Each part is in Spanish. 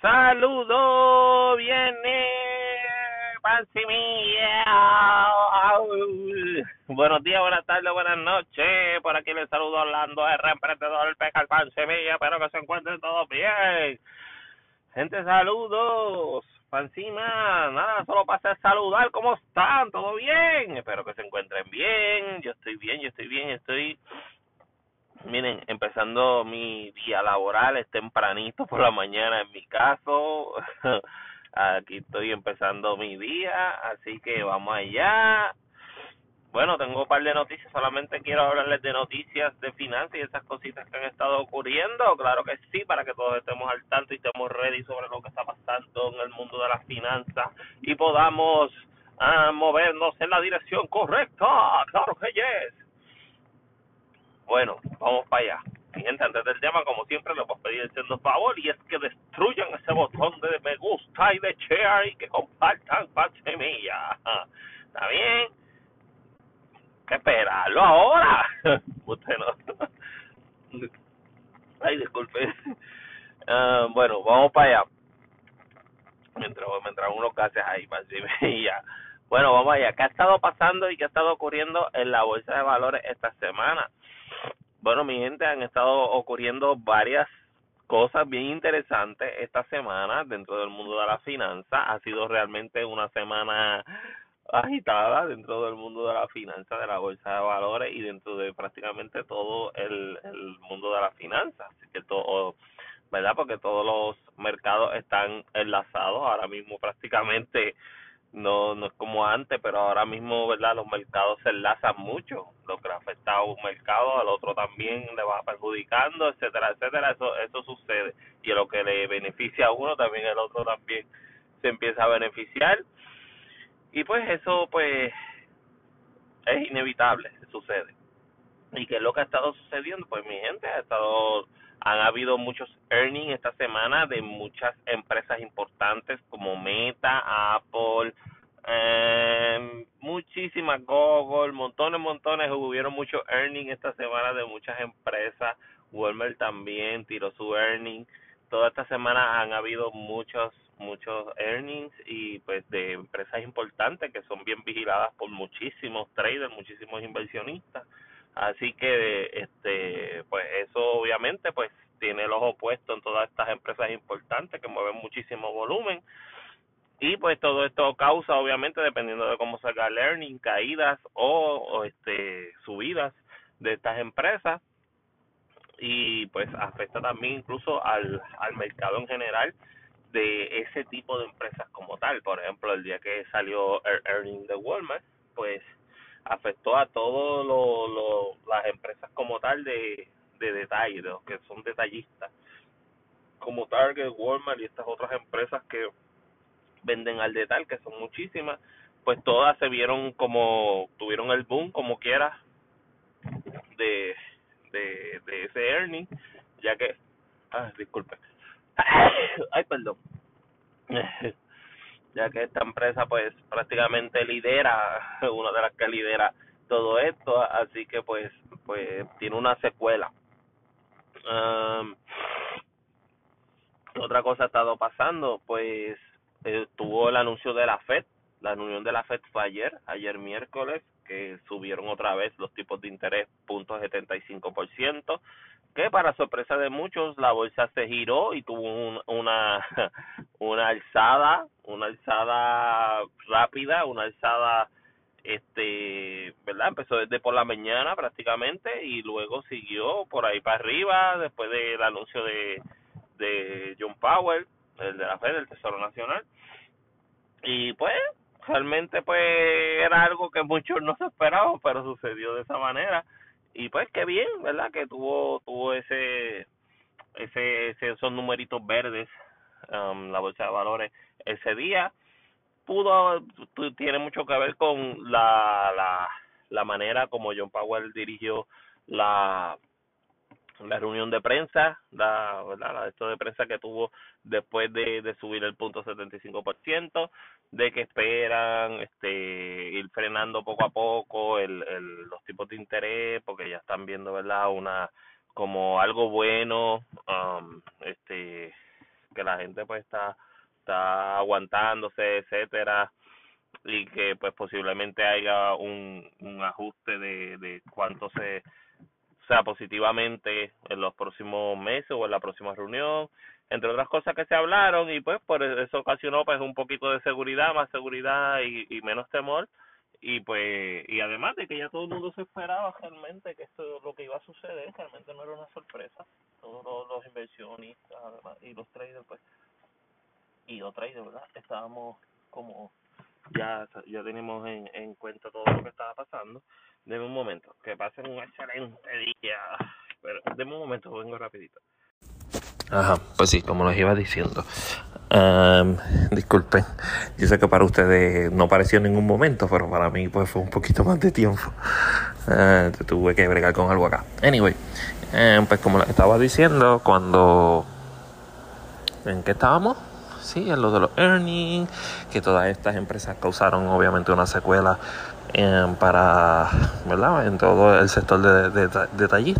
Saludos, viene Pansimilla. Buenos días, buenas tardes, buenas noches. Por aquí les saludo Orlando R, emprendedor Pecal Pansimilla. Espero que se encuentren todos bien. Gente, saludos. Pancima, nada, solo pasé a saludar. ¿Cómo están? ¿Todo bien? Espero que se encuentren bien. Yo estoy bien, yo estoy bien, estoy Miren, empezando mi día laboral, es tempranito por la mañana en mi caso. Aquí estoy empezando mi día, así que vamos allá. Bueno, tengo un par de noticias, solamente quiero hablarles de noticias de finanzas y esas cositas que han estado ocurriendo. Claro que sí, para que todos estemos al tanto y estemos ready sobre lo que está pasando en el mundo de las finanzas y podamos ah, movernos en la dirección correcta. Claro que yes. Bueno, vamos para allá. Gente, antes del tema, como siempre, les voy a pedir el favor y es que destruyan ese botón de me gusta y de share y que compartan pan semilla. ¿Está bien? ¿Qué esperarlo ahora? Usted no. Ay, disculpe. Uh, bueno, vamos para allá. Mientras, mientras uno case ahí, pan semilla. Bueno, vamos allá. ¿Qué ha estado pasando y qué ha estado ocurriendo en la bolsa de valores esta semana? Bueno, mi gente, han estado ocurriendo varias cosas bien interesantes esta semana dentro del mundo de la finanza. Ha sido realmente una semana agitada dentro del mundo de la finanza, de la bolsa de valores y dentro de prácticamente todo el, mundo de la finanza. Así que todo, ¿verdad? Porque todos los mercados están enlazados ahora mismo prácticamente no no es como antes, pero ahora mismo, ¿verdad? Los mercados se enlazan mucho, lo que afecta a un mercado, al otro también le va perjudicando, etcétera, etcétera, eso eso sucede y lo que le beneficia a uno también el otro también se empieza a beneficiar y pues eso pues es inevitable, sucede. ¿Y qué es lo que ha estado sucediendo? Pues mi gente ha estado han habido muchos earnings esta semana de muchas empresas importantes como Meta, Apple, eh, muchísimas Google, montones, montones, hubieron muchos earnings esta semana de muchas empresas, Walmart también tiró su earning, toda esta semana han habido muchos, muchos earnings y pues de empresas importantes que son bien vigiladas por muchísimos traders, muchísimos inversionistas Así que, este, pues eso obviamente, pues tiene el ojo puesto en todas estas empresas importantes que mueven muchísimo volumen. Y pues todo esto causa, obviamente, dependiendo de cómo salga el earning, caídas o, o este subidas de estas empresas y pues afecta también incluso al, al mercado en general de ese tipo de empresas como tal. Por ejemplo, el día que salió el earning de Walmart, pues afectó a todas lo, las empresas como tal de, de detalle, de los que son detallistas, como Target, Walmart y estas otras empresas que venden al detalle, que son muchísimas, pues todas se vieron como, tuvieron el boom como quiera de, de, de ese earning, ya que, ah, disculpe, ay, perdón, ya que esta empresa pues prácticamente lidera, una de las que lidera todo esto, así que pues pues tiene una secuela. Um, otra cosa ha estado pasando, pues tuvo el anuncio de la FED, la reunión de la FED fue ayer, ayer miércoles, que subieron otra vez los tipos de interés punto ciento que para sorpresa de muchos la bolsa se giró y tuvo un, una una alzada, una alzada rápida, una alzada este, ¿verdad? Empezó desde por la mañana prácticamente y luego siguió por ahí para arriba después del anuncio de de John Powell, el de la Fed, del Tesoro Nacional. Y pues realmente pues era algo que muchos no se esperaban, pero sucedió de esa manera y pues qué bien, ¿verdad? Que tuvo tuvo ese ese, ese esos numeritos verdes um, la bolsa de valores ese día pudo tiene mucho que ver con la la la manera como John Powell dirigió la la reunión de prensa, la, ¿verdad? la esto de prensa que tuvo después de, subir el punto 75%, de que esperan este ir frenando poco a poco el, el los tipos de interés porque ya están viendo, ¿verdad? una como algo bueno um, este porque la gente pues está está aguantándose, etcétera, y que pues posiblemente haya un, un ajuste de, de cuánto se sea positivamente en los próximos meses o en la próxima reunión, entre otras cosas que se hablaron y pues por eso ocasionó pues un poquito de seguridad, más seguridad y, y menos temor. Y pues y además de que ya todo el mundo se esperaba realmente que esto lo que iba a suceder realmente no era una sorpresa. Todos los, los inversionistas además y los traders pues y los traders verdad estábamos como ya ya tenemos en, en cuenta todo lo que estaba pasando Deme un momento, que pasen un excelente día. Pero deme un momento, vengo rapidito. Ajá, pues sí, como les iba diciendo. Um, disculpen, yo sé que para ustedes no pareció en ningún momento, pero para mí pues fue un poquito más de tiempo. Uh, tuve que bregar con algo acá. Anyway, um, pues como les estaba diciendo, cuando... ¿En qué estábamos? Sí, en lo de los earnings, que todas estas empresas causaron obviamente una secuela para, ¿verdad? En todo el sector de, de.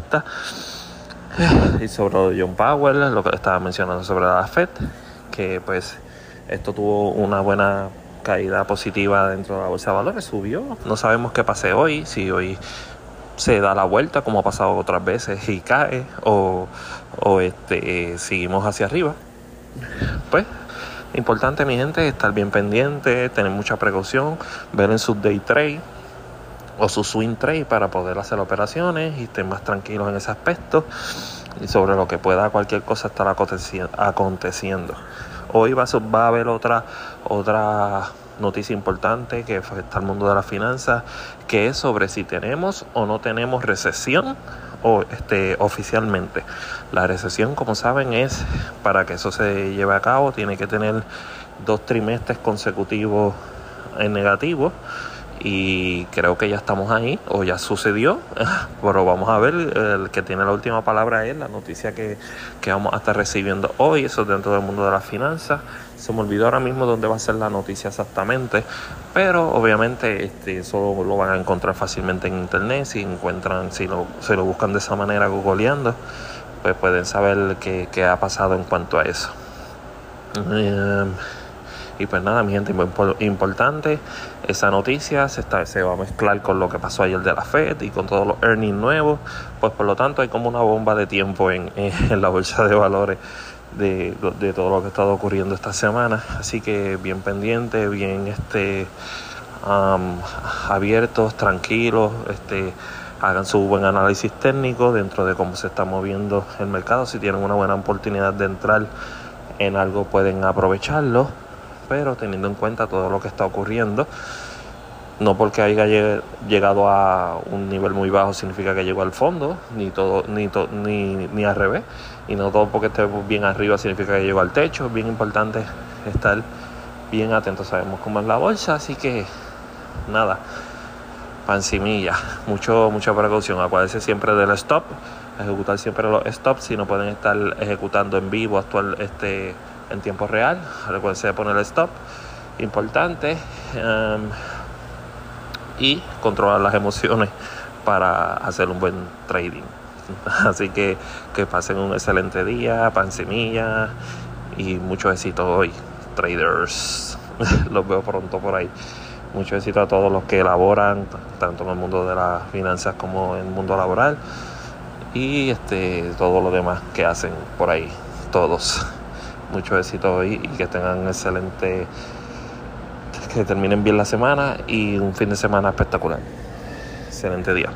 Y sobre John Powell, lo que estaba mencionando sobre la FED, que pues esto tuvo una buena caída positiva dentro de la bolsa de valores, subió. No sabemos qué pase hoy, si hoy se da la vuelta como ha pasado otras veces y cae o, o este, seguimos hacia arriba. Pues Importante, mi gente, estar bien pendiente, tener mucha precaución, ver en su day trade o su swing trade para poder hacer operaciones y estar más tranquilos en ese aspecto y sobre lo que pueda cualquier cosa estar aconteciendo. Hoy va a, va a haber otra, otra noticia importante que afecta al mundo de las finanzas, que es sobre si tenemos o no tenemos recesión o este oficialmente. La recesión, como saben, es para que eso se lleve a cabo, tiene que tener dos trimestres consecutivos en negativo y creo que ya estamos ahí o ya sucedió pero vamos a ver el que tiene la última palabra es la noticia que, que vamos a estar recibiendo hoy eso dentro del mundo de las finanzas se me olvidó ahora mismo dónde va a ser la noticia exactamente, pero obviamente este, eso lo van a encontrar fácilmente en internet. Si encuentran, si lo, se lo buscan de esa manera googleando, pues pueden saber qué, qué ha pasado en cuanto a eso. Em, y pues nada, mi gente, importante, esa noticia se, va a mezclar con lo que pasó ayer de la Fed y con todos los earnings nuevos, pues por lo tanto hay como una bomba de tiempo en, la bolsa de valores de, de, todo lo que ha estado ocurriendo esta semana. Así que bien pendiente, bien este, abiertos, tranquilos, este, hagan su buen análisis técnico dentro de cómo se está moviendo el mercado. Si tienen una buena oportunidad de entrar en algo pueden aprovecharlo, pero teniendo en cuenta todo lo que está ocurriendo. No porque haya llegado a un nivel muy bajo significa que llegó al fondo, ni todo, ni, ni, ni al revés y no todo porque esté bien arriba significa que llegó al techo. Es bien importante estar bien atento. Sabemos cómo es la bolsa, así que nada, pancimilla, mucho, mucha precaución. Acuérdense siempre del stop, ejecutar siempre los stops si no pueden estar ejecutando en vivo, actual este en tiempo real. Recuerden poner stop, importante. Um, y controlar las emociones para hacer un buen trading. Así que que pasen un excelente día, pan semilla y mucho éxito hoy, traders. Los veo pronto por ahí. Mucho éxito a todos los que elaboran, tanto en el mundo de las finanzas como en el mundo laboral. Y este todo lo demás que hacen por ahí, todos. Mucho éxito hoy y que tengan excelente, que terminen bien la semana y un fin de semana espectacular. Excelente día.